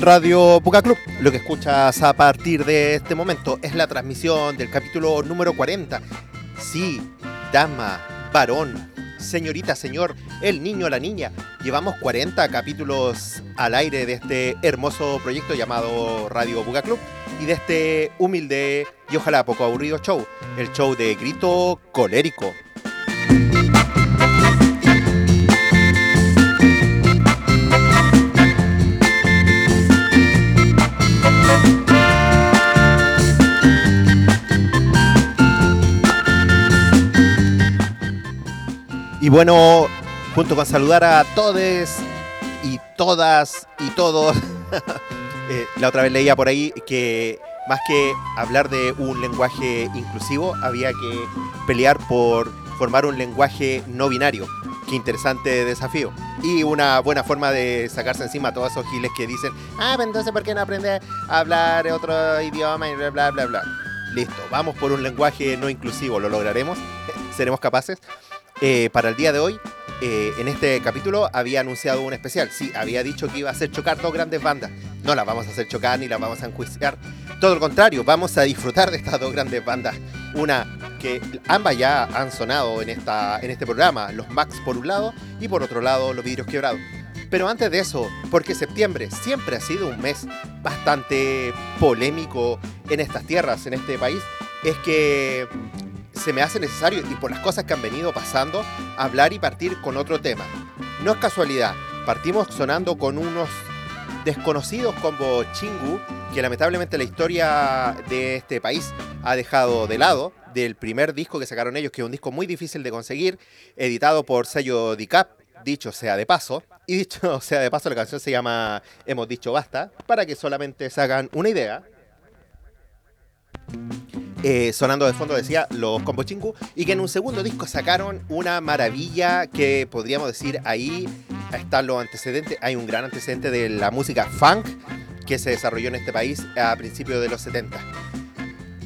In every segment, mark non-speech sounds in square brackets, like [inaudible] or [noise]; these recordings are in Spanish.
Radio Puca Club. Lo que escuchas a partir de este momento es la transmisión del capítulo número 40. Sí, dama, varón, señorita, señor, el niño, la niña. Llevamos 40 capítulos al aire de este hermoso proyecto llamado Radio Puca Club y de este humilde y ojalá poco aburrido show, el show de grito colérico. Bueno, junto con saludar a todos y todas y todos, [laughs] eh, la otra vez leía por ahí que más que hablar de un lenguaje inclusivo, había que pelear por formar un lenguaje no binario. Qué interesante desafío. Y una buena forma de sacarse encima a todos esos giles que dicen, ah, pero entonces ¿por qué no aprende a hablar otro idioma y bla, bla, bla, bla? Listo, vamos por un lenguaje no inclusivo, ¿lo lograremos? ¿Seremos capaces? Eh, para el día de hoy, eh, en este capítulo había anunciado un especial. Sí, había dicho que iba a hacer chocar dos grandes bandas. No las vamos a hacer chocar ni las vamos a enjuiciar. Todo lo contrario, vamos a disfrutar de estas dos grandes bandas. Una que ambas ya han sonado en, esta, en este programa, los Max por un lado y por otro lado los vidrios quebrados. Pero antes de eso, porque septiembre siempre ha sido un mes bastante polémico en estas tierras, en este país, es que se me hace necesario, y por las cosas que han venido pasando, hablar y partir con otro tema. No es casualidad, partimos sonando con unos desconocidos como Chingu, que lamentablemente la historia de este país ha dejado de lado, del primer disco que sacaron ellos, que es un disco muy difícil de conseguir, editado por sello DICAP, dicho sea de paso, y dicho [laughs] sea de paso la canción se llama Hemos dicho basta, para que solamente se hagan una idea. Eh, sonando de fondo decía los Combo Chingu y que en un segundo disco sacaron una maravilla que podríamos decir ahí están los antecedentes, hay un gran antecedente de la música funk que se desarrolló en este país a principios de los 70.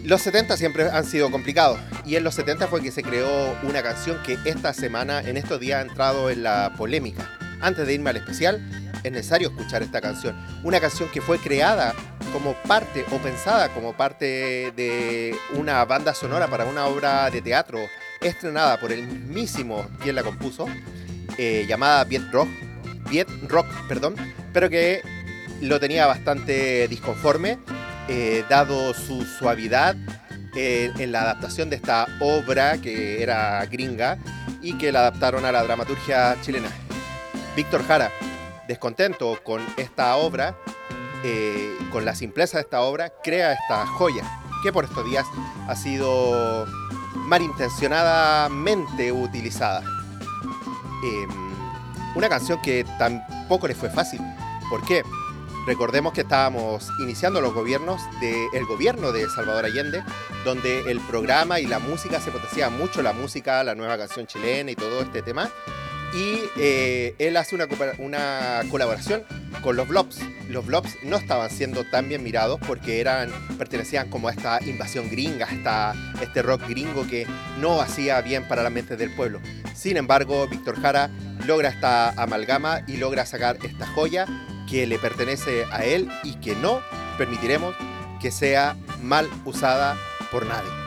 Los 70 siempre han sido complicados y en los 70 fue que se creó una canción que esta semana, en estos días, ha entrado en la polémica. Antes de irme al especial, es necesario escuchar esta canción. Una canción que fue creada como parte o pensada como parte de una banda sonora para una obra de teatro estrenada por el mismísimo quien la compuso, eh, llamada Viet Rock, Viet Rock, perdón, pero que lo tenía bastante disconforme, eh, dado su suavidad eh, en la adaptación de esta obra que era gringa y que la adaptaron a la dramaturgia chilena. Víctor Jara, descontento con esta obra, eh, con la simpleza de esta obra, crea esta joya que por estos días ha sido malintencionadamente utilizada. Em, una canción que tampoco le fue fácil. ¿Por qué? Recordemos que estábamos iniciando los gobiernos del gobierno de Salvador Allende, donde el programa y la música se potenciaba mucho, la música, la nueva canción chilena y todo este tema y eh, él hace una, colaboración con los Blobs. Los Blobs no estaban siendo tan bien mirados porque eran, pertenecían como a esta invasión gringa, esta, este rock gringo que no hacía bien para la mente del pueblo. Sin embargo, Víctor Jara logra esta amalgama y logra sacar esta joya que le pertenece a él y que no permitiremos que sea mal usada por nadie.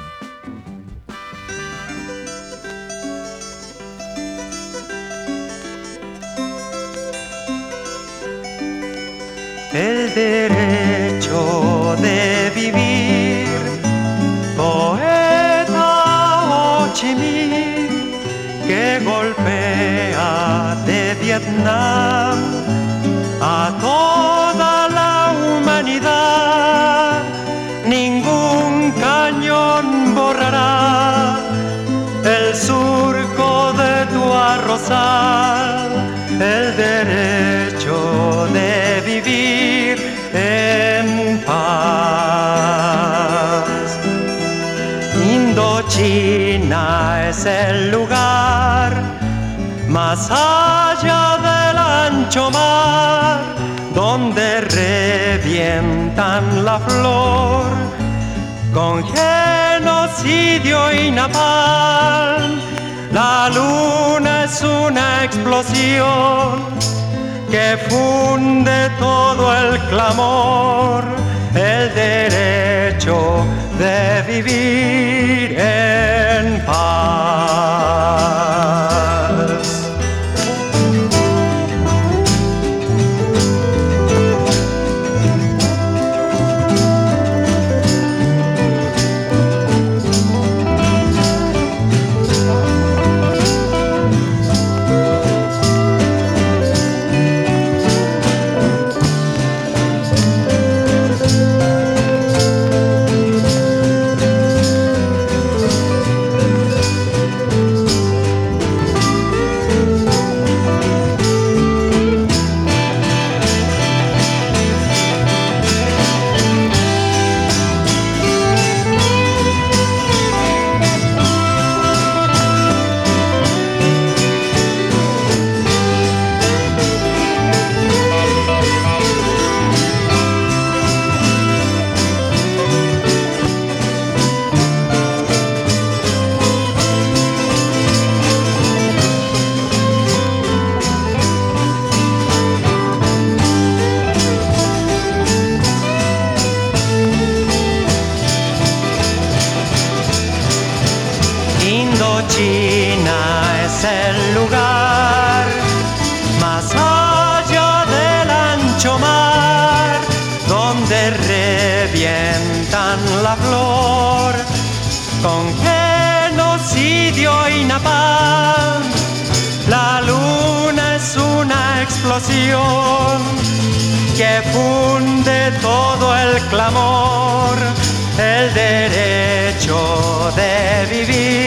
El derecho de vivir. Poeta Ho que golpea de Vietnam a toda la humanidad. Ningún cañón borrará el surco de tu arrozal, el derecho es el lugar más allá del ancho mar donde revientan la flor con genocidio y napalm La luna es una explosión que funde todo el clamor, el derecho de vivir en paz. Sevivi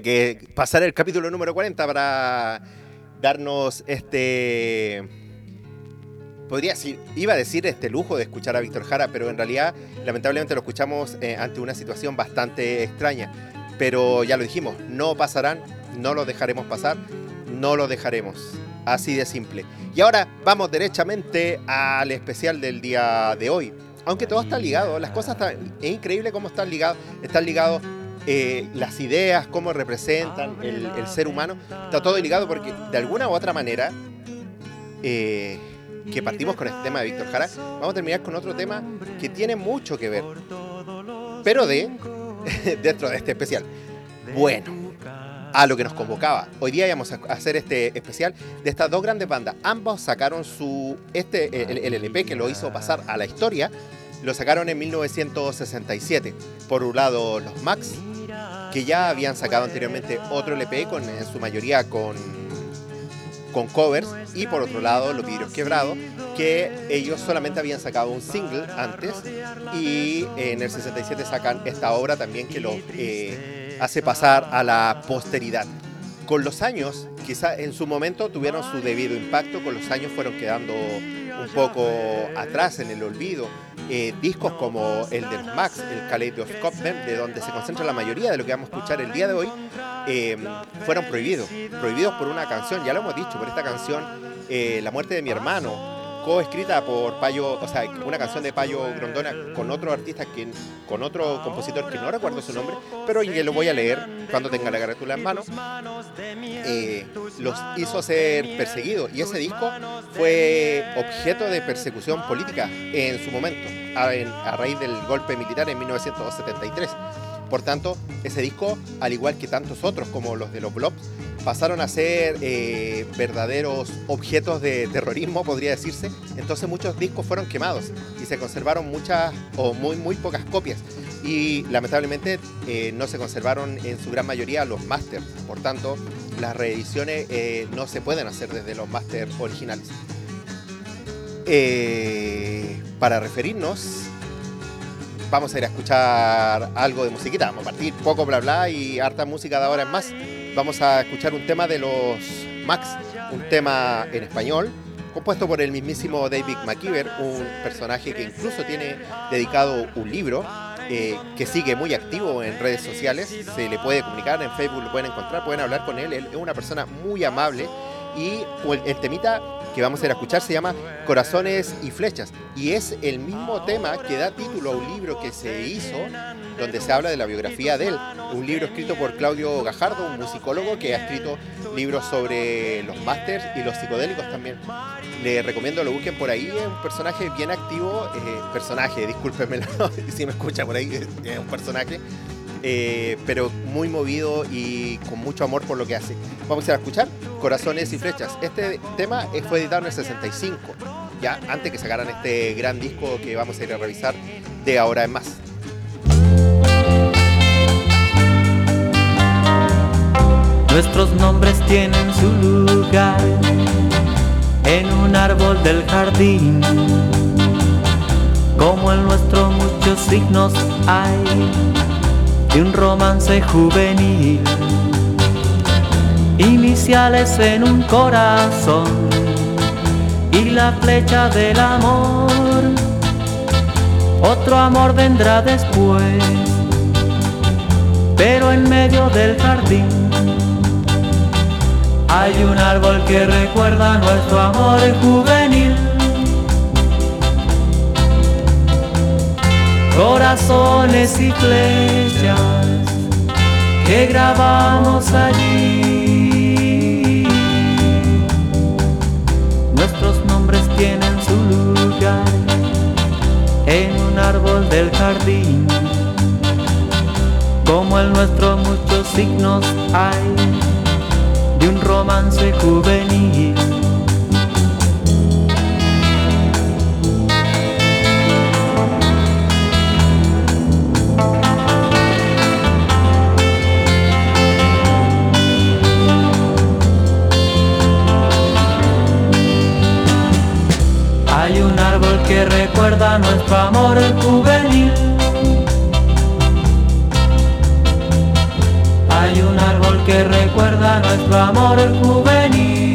que pasar el capítulo número 40 para darnos este... Podría decir, iba a decir este lujo de escuchar a Víctor Jara, pero en realidad lamentablemente lo escuchamos eh, ante una situación bastante extraña. Pero ya lo dijimos, no pasarán, no lo dejaremos pasar, no lo dejaremos. Así de simple. Y ahora vamos derechamente al especial del día de hoy. Aunque todo está ligado, las cosas están, es increíble cómo están ligados, están ligados eh, las ideas, cómo representan el, el ser humano, está todo ligado porque de alguna u otra manera, eh, que partimos con este tema de Víctor Jara, vamos a terminar con otro tema que tiene mucho que ver, pero de [laughs] dentro de este especial. Bueno, a lo que nos convocaba. Hoy día íbamos a hacer este especial de estas dos grandes bandas. Ambos sacaron su este el, el LP que lo hizo pasar a la historia. Lo sacaron en 1967. Por un lado los Max, que ya habían sacado anteriormente otro LP con en su mayoría con con covers y por otro lado Los Vidrios Quebrados que ellos solamente habían sacado un single antes y en el 67 sacan esta obra también que lo eh, hace pasar a la posteridad. Con los años, quizá en su momento tuvieron su debido impacto, con los años fueron quedando un poco atrás en el olvido, eh, discos como el del Max, el Kaleidoscope, de donde se concentra la mayoría de lo que vamos a escuchar el día de hoy, eh, fueron prohibidos. Prohibidos por una canción, ya lo hemos dicho, por esta canción, eh, La muerte de mi hermano, coescrita por Payo, o sea, una canción de Payo Grondona con otro artista, que, con otro compositor que no recuerdo su nombre, pero que lo voy a leer cuando tenga la carátula en mano, eh, los hizo ser perseguidos y ese disco fue objeto de persecución política en su momento, a, raíz del golpe militar en 1973. Por tanto, ese disco, al igual que tantos otros como los de los Blobs, pasaron a ser eh, verdaderos objetos de terrorismo, podría decirse. Entonces muchos discos fueron quemados y se conservaron muchas o muy, muy pocas copias. Y lamentablemente eh, no se conservaron en su gran mayoría los masters. Por tanto, las reediciones eh, no se pueden hacer desde los masters originales. Para referirnos, vamos a ir a escuchar algo de musiquita. Vamos a partir poco bla bla y harta música de ahora en más. Vamos a escuchar un tema de los Max, un tema en español, compuesto por el mismísimo David McKeever, un personaje que incluso tiene dedicado un libro. eh, que sigue muy activo en redes sociales, se le puede comunicar en Facebook, lo pueden encontrar, pueden hablar con él, él es una persona muy amable y el, temita que vamos a ir a escuchar se llama Corazones y Flechas. Y es el mismo tema que da título a un libro que se hizo donde se habla de la biografía de él, un libro escrito por Claudio Gajardo, un musicólogo que ha escrito libros sobre los másters y los psicodélicos también. Les recomiendo lo busquen por ahí, es un personaje bien activo, eh, personaje, discúlpenme [laughs] si me escucha por ahí, es un personaje, eh, pero muy movido y con mucho amor por lo que hace. Vamos a ir a escuchar Corazones y Flechas. Este tema fue editado en el 65, ya antes que sacaran este gran disco que vamos a ir a revisar de ahora en más. Nuestros nombres tienen su lugar en un árbol del jardín. Como el nuestro muchos signos hay de un romance juvenil. Iniciales en un corazón y la flecha del amor. Otro amor vendrá después, pero en medio del jardín hay un árbol que recuerda nuestro amor juvenil. Corazones y flechas que grabamos allí. Nuestros nombres tienen su lugar en un árbol del jardín. Como el nuestro muchos signos hay de un romance juvenil. Nuestro amor juvenil. Hay un árbol que recuerda nuestro amor juvenil.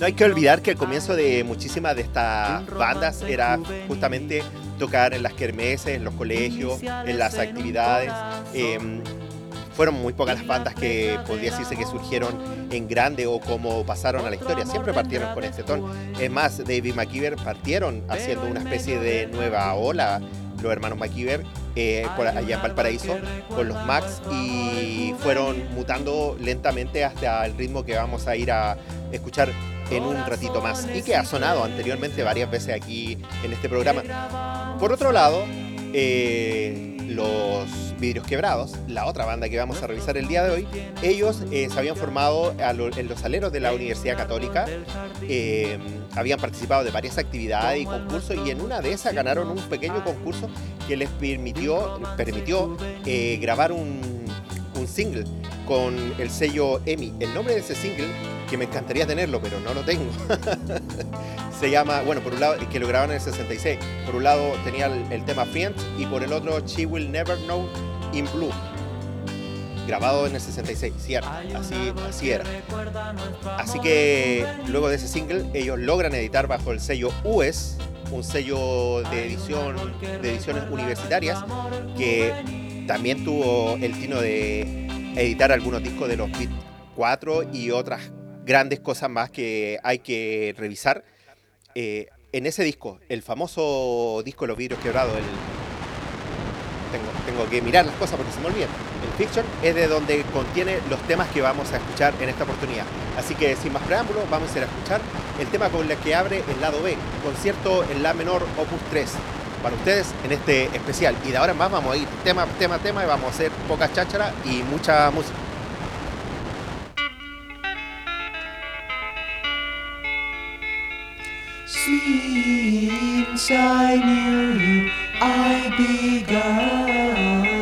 No hay que olvidar que el comienzo de muchísimas de estas bandas era justamente tocar en las kermeses, en los colegios, en las actividades. Eh, fueron muy pocas las bandas que podría decirse que surgieron en grande o como pasaron a la historia. Siempre partieron con este tono. Es más, David McKeever partieron haciendo una especie de nueva ola, los hermanos McKeever, eh, allá en Valparaíso, con los Max, y fueron mutando lentamente hasta el ritmo que vamos a ir a escuchar en un ratito más y que ha sonado anteriormente varias veces aquí en este programa. Por otro lado, eh, los Vidrios Quebrados, la otra banda que vamos a revisar el día de hoy, ellos eh, se habían formado en los aleros de la Universidad Católica, eh, habían participado de varias actividades y concursos y en una de esas ganaron un pequeño concurso que les permitió, permitió eh, grabar un, un single con el sello EMI. El nombre de ese single, que me encantaría tenerlo, pero no lo tengo, [laughs] se llama, bueno, por un lado, que lo grabaron en el 66. Por un lado tenía el, el tema Friends y por el otro She Will Never Know in Blue. grabado en el 66, cierto, así, así era. Así que luego de ese single ellos logran editar bajo el sello US, un sello de edición de ediciones universitarias que también tuvo el tino de editar algunos discos de los Beat 4 y otras grandes cosas más que hay que revisar. Eh, en ese disco, el famoso disco de los vidrios quebrados, el tengo, que mirar las cosas porque se me olvidan. El Fiction es de donde contiene los temas que vamos a escuchar en esta oportunidad. Así que sin más preámbulos, vamos a ir a escuchar el tema con el que abre el lado B, concierto en La menor opus 3 para ustedes en este especial. Y de ahora en más vamos a ir tema, tema, tema y vamos a hacer poca cháchara y mucha música. I began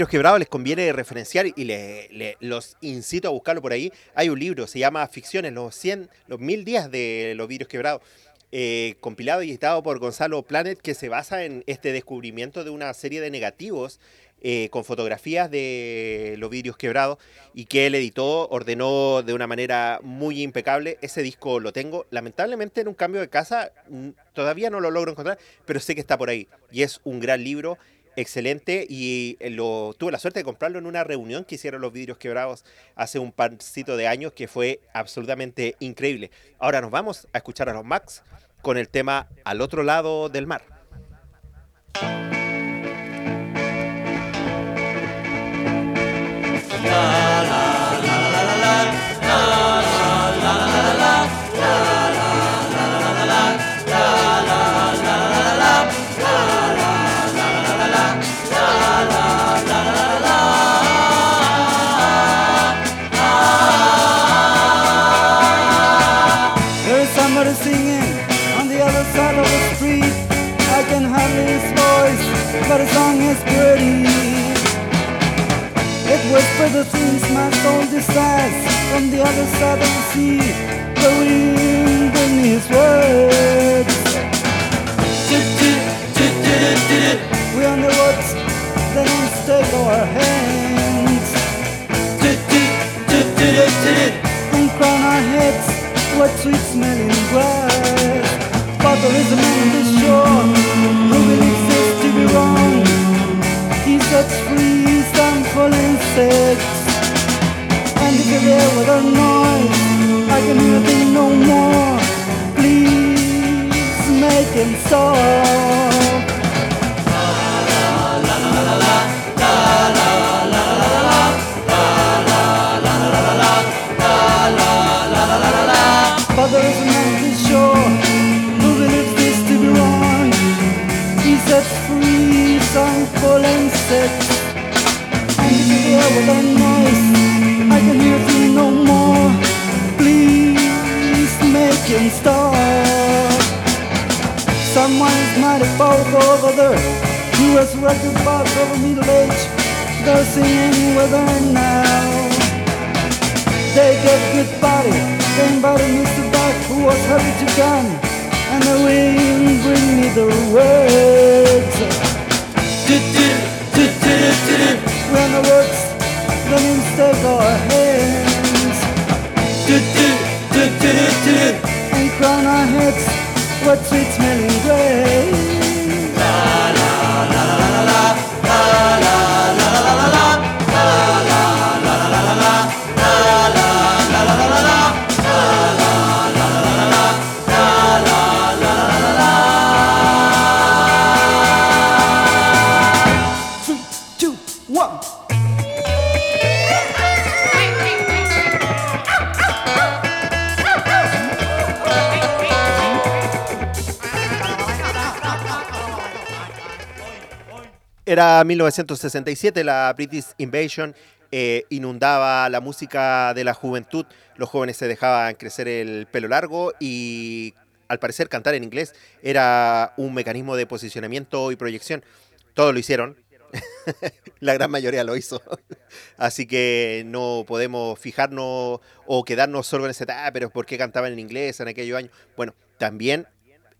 vidrios quebrados les conviene referenciar y le- los incito a buscarlo por ahí. Hay un libro, se llama Ficciones, los 100, los 1000 días de los vidrios quebrados, eh, compilado y editado por Gonzalo Planet, que se basa en este descubrimiento de una serie de negativos eh, con fotografías de los vidrios quebrados y que él editó, ordenó de una manera muy impecable. Ese disco lo tengo, lamentablemente en un cambio de casa todavía no lo logro encontrar, pero sé que está por ahí y es un gran libro excelente y eh, lo, tuve la suerte de comprarlo en una reunión que hicieron los vidrios quebrados hace un parcito de años que fue absolutamente increíble. Ahora nos vamos a escuchar a los Max con el tema Al otro lado del mar. soul mighty bold over there has record box over middle age. They're singing with her now. They get good body, they invited Mr. Back who was happy to come. And the wind bring me the words. Era 1967, la British Invasion eh, inundaba la música de la juventud, los jóvenes se dejaban crecer el pelo largo y al parecer cantar en inglés era un mecanismo de posicionamiento y proyección. Todos lo hicieron, [laughs] la gran mayoría lo hizo. [laughs] Así que no podemos fijarnos o quedarnos solo en ese, ah, pero ¿por qué cantaban en inglés en aquellos años? Bueno, también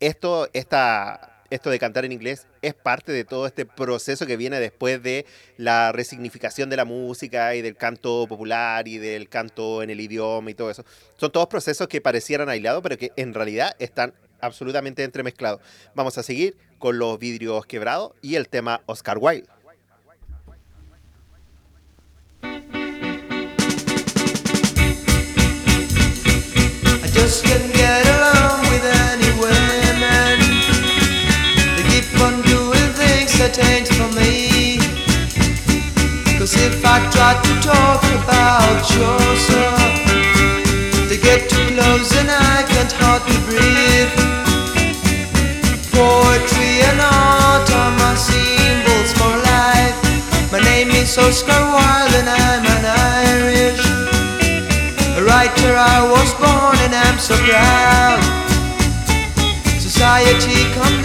esto, esta, esto de cantar en inglés es parte de todo este proceso que viene después de la resignificación de la música y del canto popular y del canto en el idioma y todo eso. Son todos procesos que parecieran aislados, pero que en realidad están absolutamente entremezclados. Vamos a seguir con los vidrios quebrados y el tema Oscar Wilde. Ain't for me. Cause if I try to talk about yourself, they get too close and I can't hardly breathe. Poetry and art are my symbols for life. My name is Oscar Wilde and I'm an Irish. A writer I was born and I'm so proud Society condemned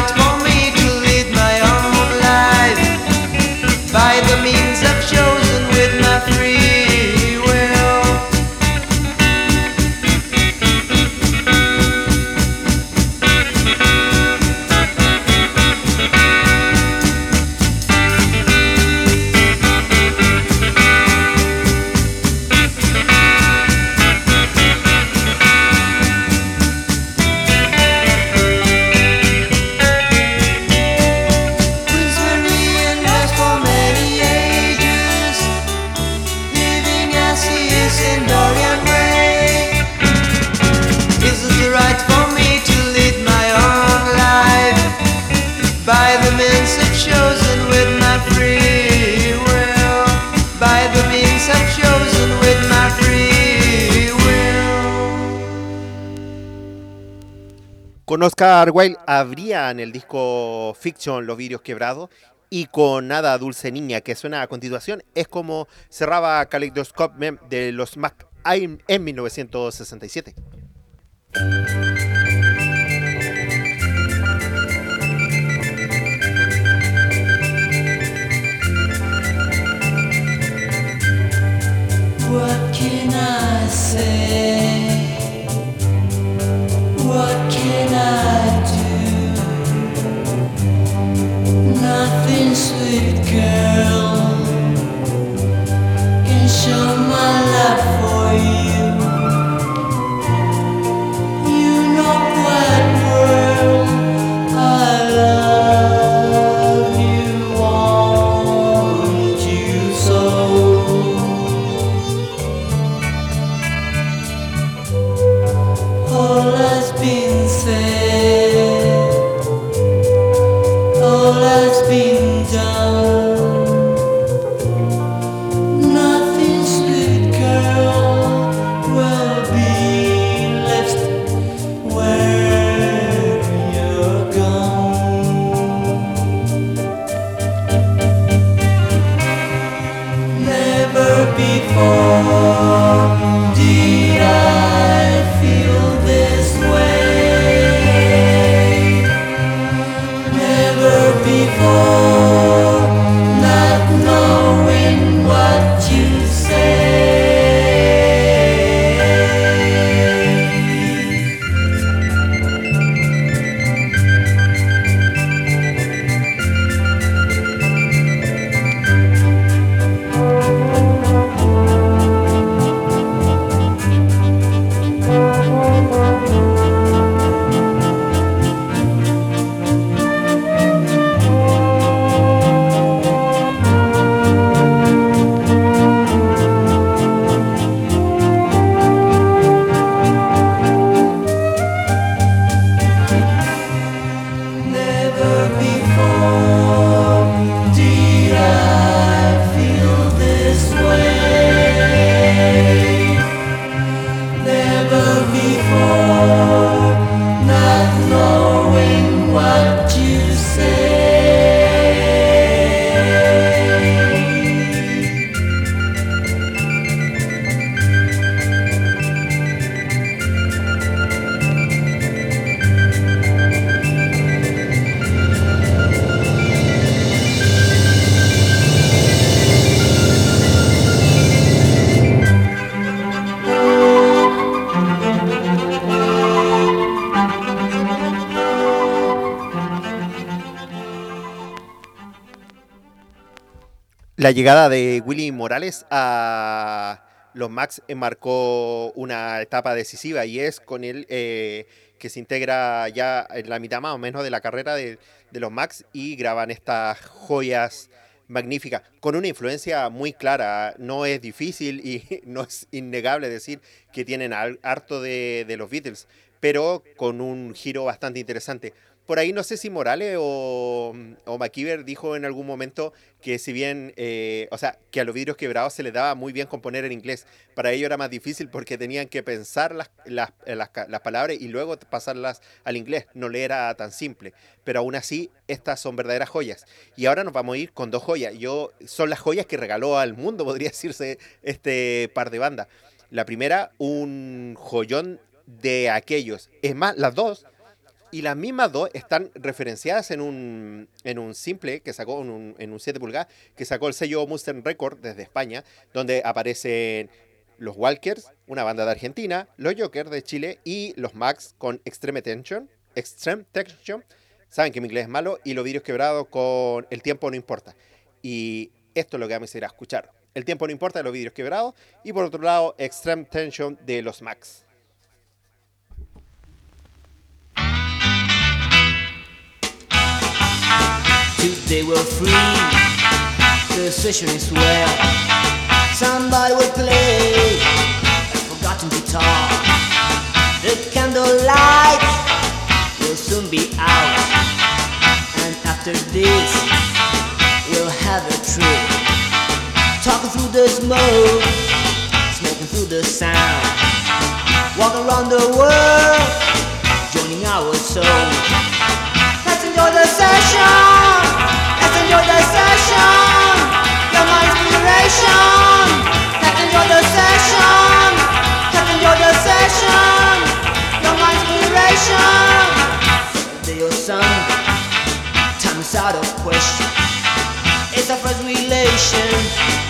I'd. Oscar Wilde abrían el disco Fiction Los vidrios quebrados Y con Nada Dulce Niña, que suena a continuación, es como cerraba Kaleidoscope de los Mac en en 1967. What can I say? What? Nothing, sweet girl, can show La llegada de Willy Morales a los Max marcó una etapa decisiva y es con él eh, que se integra ya en la mitad más o menos de la carrera de, los Max y graban estas joyas magníficas con una influencia muy clara. No es difícil y [laughs] no es innegable decir que tienen harto de los Beatles, pero con un giro bastante interesante. Por ahí no sé si Morales o, o McKeever dijo en algún momento que si bien, eh, o sea, que a los vidrios quebrados se les daba muy bien componer en inglés, para ellos era más difícil porque tenían que pensar las, las, ca- las palabras y luego pasarlas al inglés, no le era tan simple, pero aún así estas son verdaderas joyas. Y ahora nos vamos a ir con dos joyas, yo son las joyas que regaló al mundo, [laughs] podría decirse, este par de bandas. La primera, un joyón de aquellos, es más, las dos y las mismas dos están referenciadas en un, en un simple que sacó, en un, en un 7 pulgadas, que sacó el sello Mustang Record desde España, donde aparecen los Walkers, una banda de Argentina, los Jokers de Chile y los Max con Extreme Tension, Extreme Tension, saben que mi inglés es malo, y los vídeos quebrados con El tiempo no importa. Y esto es lo que vamos a ir a escuchar. El tiempo no importa de los vídeos quebrados, y por otro lado, Extreme Tension de los Max. Today we're free, the session is well. Somebody will play a forgotten guitar. The candlelight will soon be out, and after this we'll have a trip. Talking through the smoke, smoking through the sound, walking around the world, joining our soul. Let's enjoy the session. Out of question. It's a first relation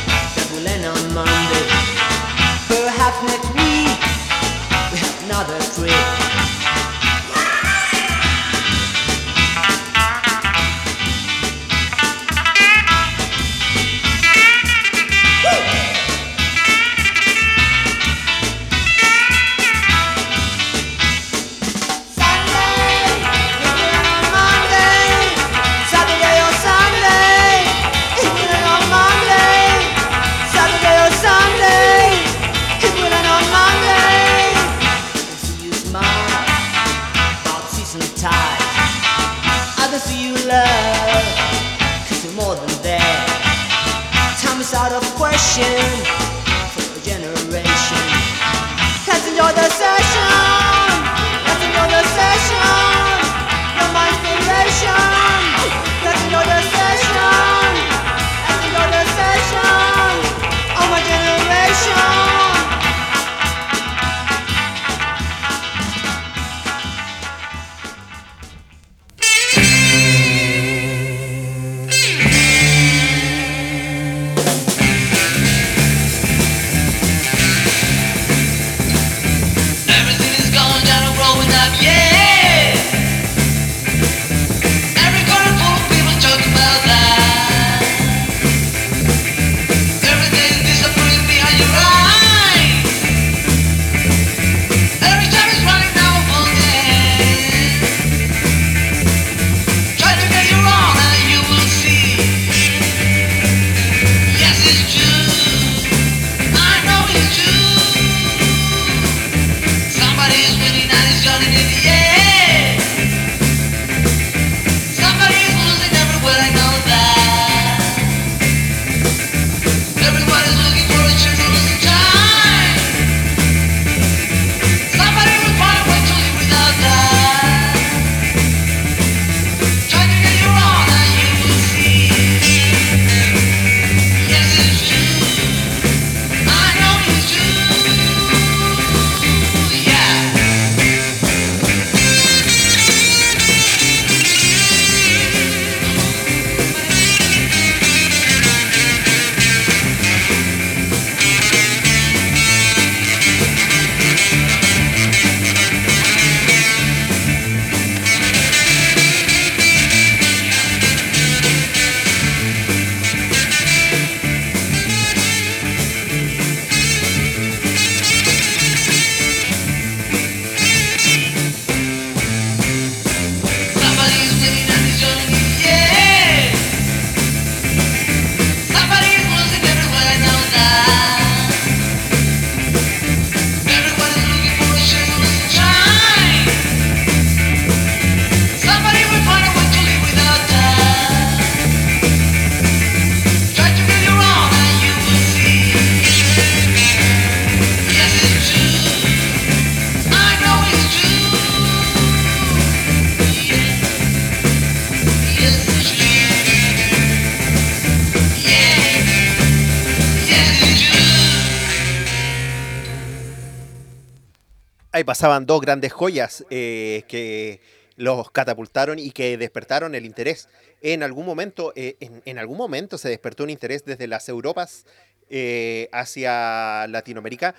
pasaban dos grandes joyas eh, que los catapultaron y que despertaron el interés. En algún momento, eh, en, en algún momento se despertó un interés desde las Europas eh, hacia Latinoamérica,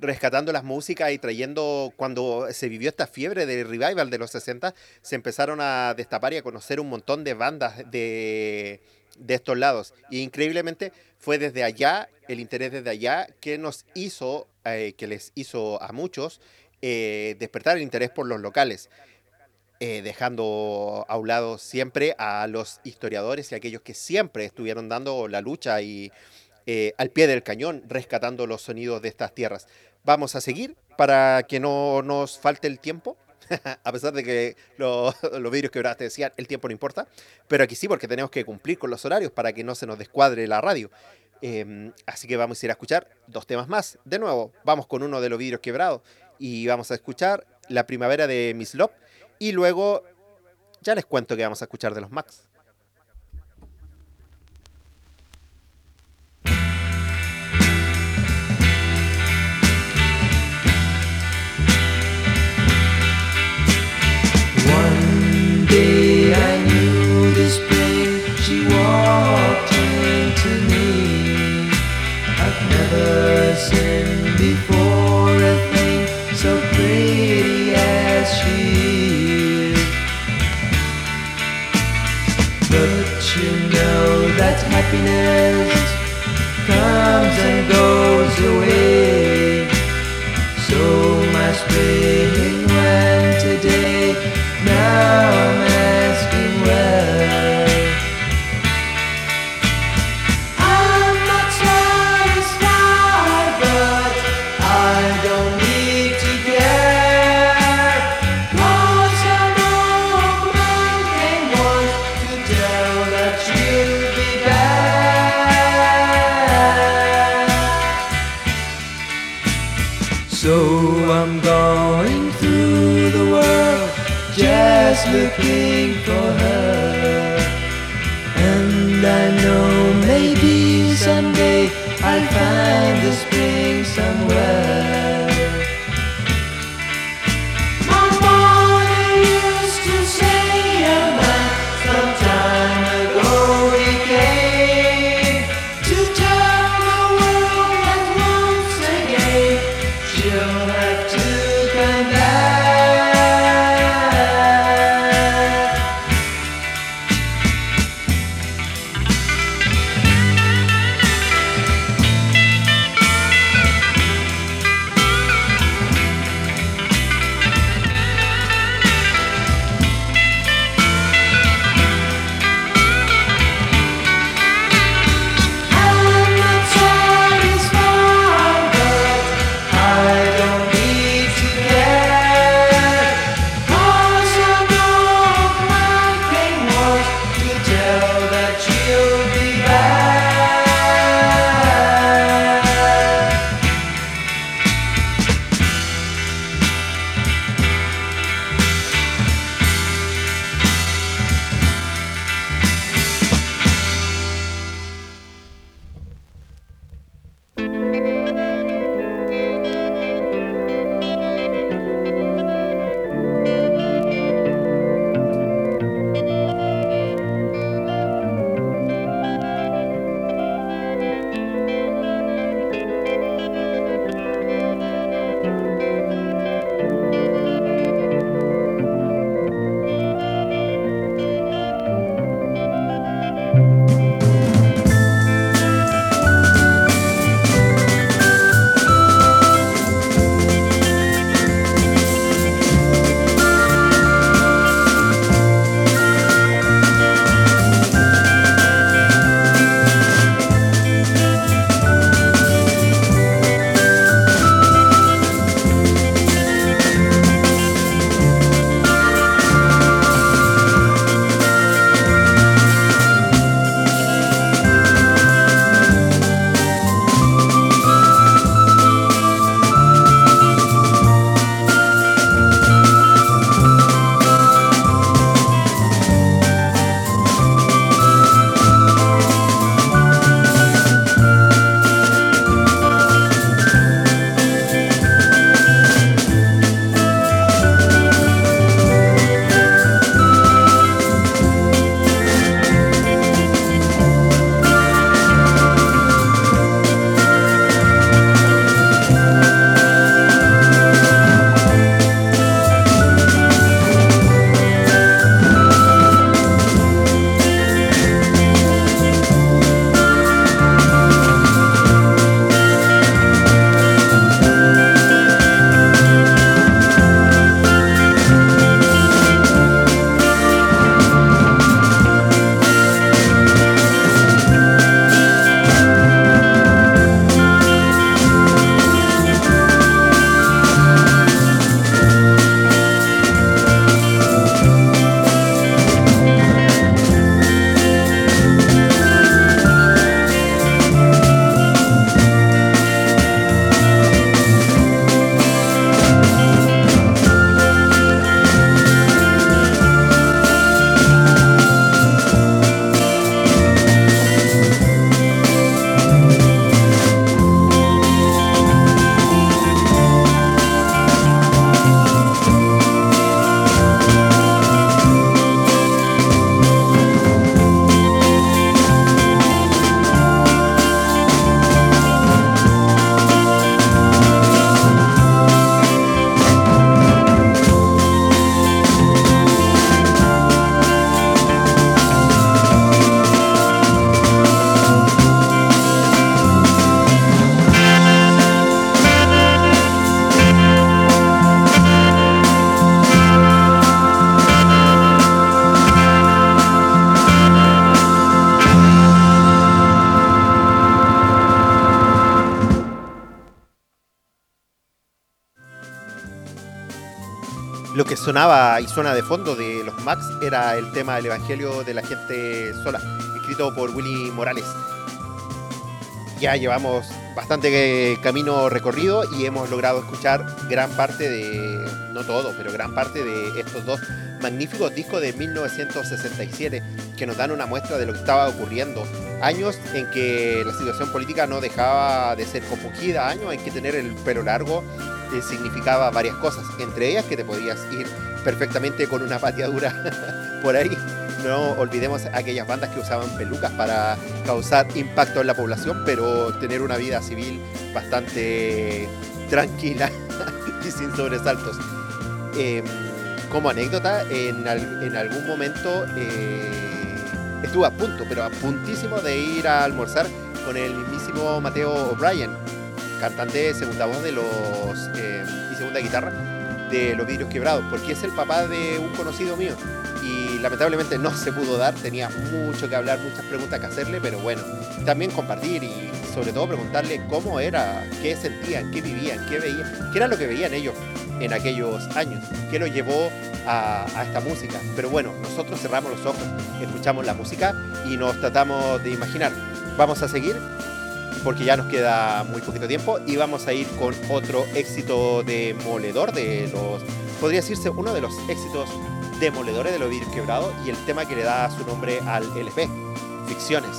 rescatando las músicas y trayendo, cuando se vivió esta fiebre de revival de los 60, se empezaron a destapar y a conocer un montón de bandas de, de estos lados. Y increíblemente fue desde allá, el interés desde allá, que nos hizo, eh, que les hizo a muchos eh, despertar el interés por los locales. eh, dejando a un lado siempre a los historiadores y aquellos que siempre estuvieron dando la lucha y eh, al pie del cañón, rescatando los sonidos de estas tierras. Vamos a seguir para que no nos falte el tiempo. [laughs] a pesar de que lo- [laughs] los vídeos que te decían, el tiempo no importa. Pero aquí sí, porque tenemos que cumplir con los horarios para que no se nos descuadre la radio. Eh, así que vamos a ir a escuchar dos temas más. De nuevo, vamos con uno de los vidrios quebrados y vamos a escuchar La Primavera de Miss Love. Y luego ya les cuento que vamos a escuchar de los Max. Sonaba y suena de fondo de los Max era el tema del Evangelio de la gente sola, escrito por Willy Morales. Ya llevamos bastante eh, camino recorrido y hemos logrado escuchar gran parte de, no todo, pero gran parte de estos dos magníficos discos de 1967 que nos dan una muestra de lo que estaba ocurriendo. Años en que la situación política no dejaba de ser compungida, años en que tener el pelo largo eh, significaba varias cosas, entre ellas que te podías ir perfectamente con una pateadura [laughs] por ahí. No olvidemos aquellas bandas que usaban pelucas para causar impacto en la población, pero tener una vida civil bastante tranquila [laughs] y sin sobresaltos. Em, como anécdota, en, al- en algún momento eh, estuve a punto, pero a puntísimo de ir a almorzar con el mismísimo Mateo O'Brien, cantante segunda voz de los eh, y segunda guitarra de los vidrios quebrados, porque es el papá de un conocido mío lamentablemente no se pudo dar, tenía mucho que hablar, muchas preguntas que hacerle, pero bueno, también compartir y sobre todo preguntarle cómo era, qué sentían, qué vivían, qué veían, qué era lo que veían ellos en aquellos años, qué los llevó a, a esta música. Pero bueno, nosotros cerramos los ojos, escuchamos la música y nos tratamos de imaginar. Vamos a seguir porque ya nos queda muy poquito tiempo y vamos a ir con otro éxito demoledor de los, podría decirse uno de los éxitos demoledores de los vidrios quebrados y el tema que le da su nombre al LP, Ficciones.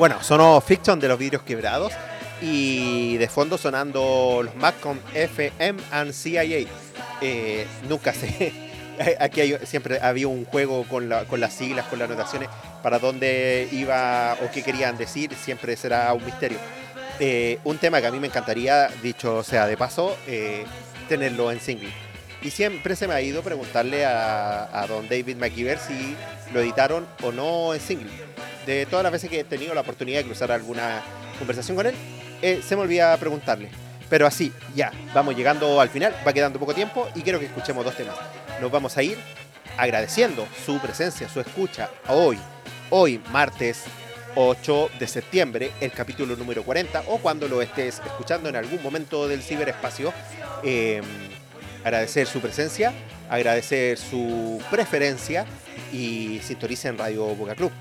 Bueno, sonó Fiction de los vidrios quebrados y de fondo sonando los Macom FM and CIA. Eh, nunca sé. [laughs] Aquí siempre había un juego con, la- con las siglas, con las anotaciones, para dónde iba o qué querían decir, siempre será un misterio. Eh, un tema que a mí me encantaría, dicho sea de paso, eh, tenerlo en single. Y siempre se me ha ido preguntarle a, a don David McKeever si lo editaron o no en single. De todas las veces que he tenido la oportunidad de cruzar alguna conversación con él, eh, se me olvida preguntarle. Pero así, ya, vamos llegando al final, va quedando poco tiempo y quiero que escuchemos dos temas. Nos vamos a ir agradeciendo su presencia, su escucha hoy, hoy martes 8 de septiembre, el capítulo número 40, o cuando lo estés escuchando en algún momento del ciberespacio. Eh, agradecer su presencia, agradecer su preferencia y sintonicen Radio Boca Club.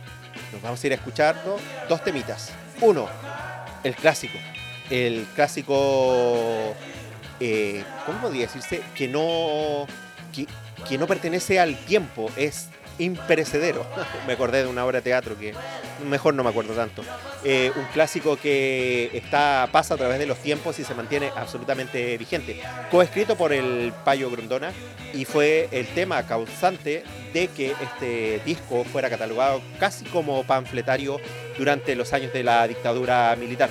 Nos vamos a ir escuchando dos temitas. Uno, el clásico. El clásico, eh, ¿cómo podría decirse? Que no, que, que no pertenece al tiempo, es imperecedero. [laughs] me acordé de una obra de teatro que mejor no me acuerdo tanto. Eh, un clásico que está, pasa a través de los tiempos y se mantiene absolutamente vigente. Coescrito por el Payo Grondona y fue el tema causante de que este disco fuera catalogado casi como panfletario durante los años de la dictadura militar.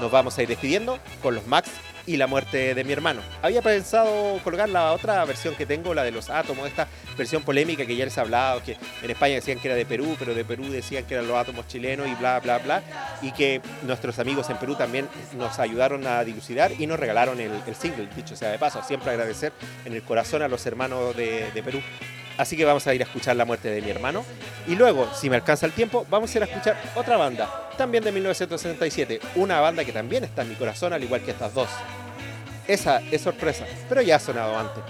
Nos vamos a ir despidiendo con los Max y la muerte de mi hermano. Había pensado colgar la otra versión que tengo, la de los átomos, esta versión polémica que ya les he hablado, que en España decían que era de Perú, pero de Perú decían que eran los átomos chilenos y bla, bla, bla, y que nuestros amigos en Perú también nos ayudaron a dilucidar y nos regalaron el, single, dicho sea de paso, siempre agradecer en el corazón a los hermanos de Perú. Así que vamos a ir a escuchar la muerte de mi hermano. Y luego, si me alcanza el tiempo, vamos a ir a escuchar otra banda, también de 1967. Una banda que también está en mi corazón, al igual que estas dos. Esa es sorpresa, pero ya ha sonado antes.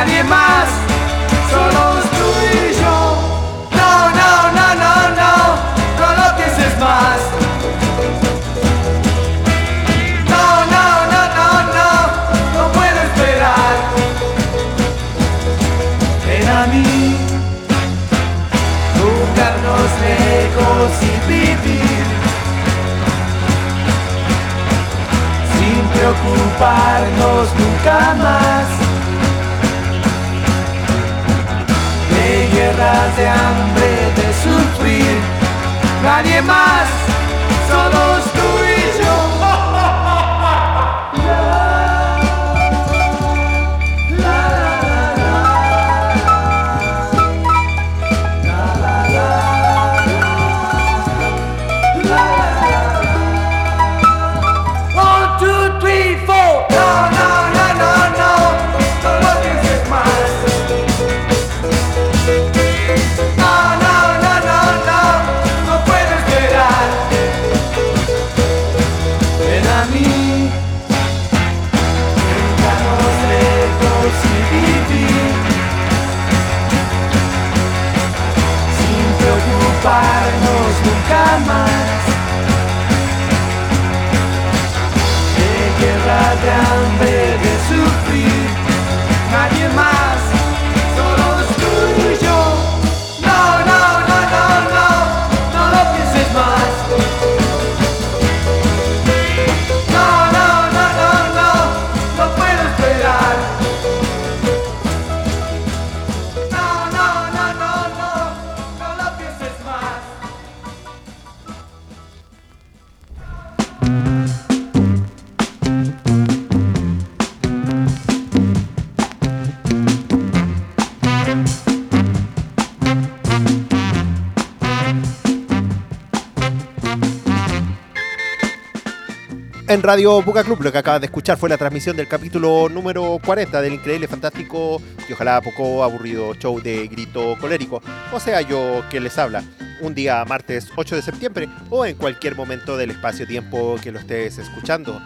Nadie más, solo tú y yo. No, no, no, no, no, no lo pienses más. No, no, no, no, no, no puedo esperar. Ven a mí, buscarnos lejos y vivir. Sin preocuparnos nunca más. De hambre, de sufrir. Nadie más, solo Nadie En Radio Buca Club lo que acabas de escuchar fue la transmisión del capítulo número 40 del increíble, fantástico y ojalá poco aburrido show de grito colérico. O sea, yo que les habla, un día martes 8 de septiembre o en cualquier momento del espacio-tiempo que lo estés escuchando.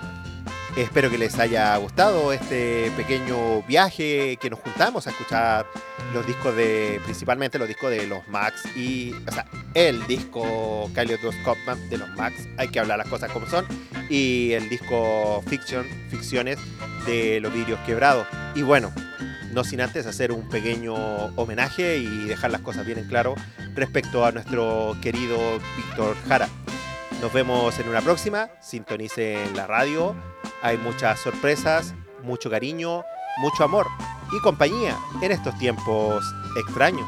Espero que les haya gustado este pequeño viaje que nos juntamos a escuchar los discos de, principalmente los discos de los Max y, o sea, el disco Scotman de los Max, hay que hablar las cosas como son, y el disco Fiction, Ficciones de los vidrios quebrados. Y bueno, no sin antes hacer un pequeño homenaje y dejar las cosas bien en claro respecto a nuestro querido Víctor Jara. Nos vemos en una próxima, sintonicen la radio, hay muchas sorpresas, mucho cariño, mucho amor y compañía en estos tiempos extraños.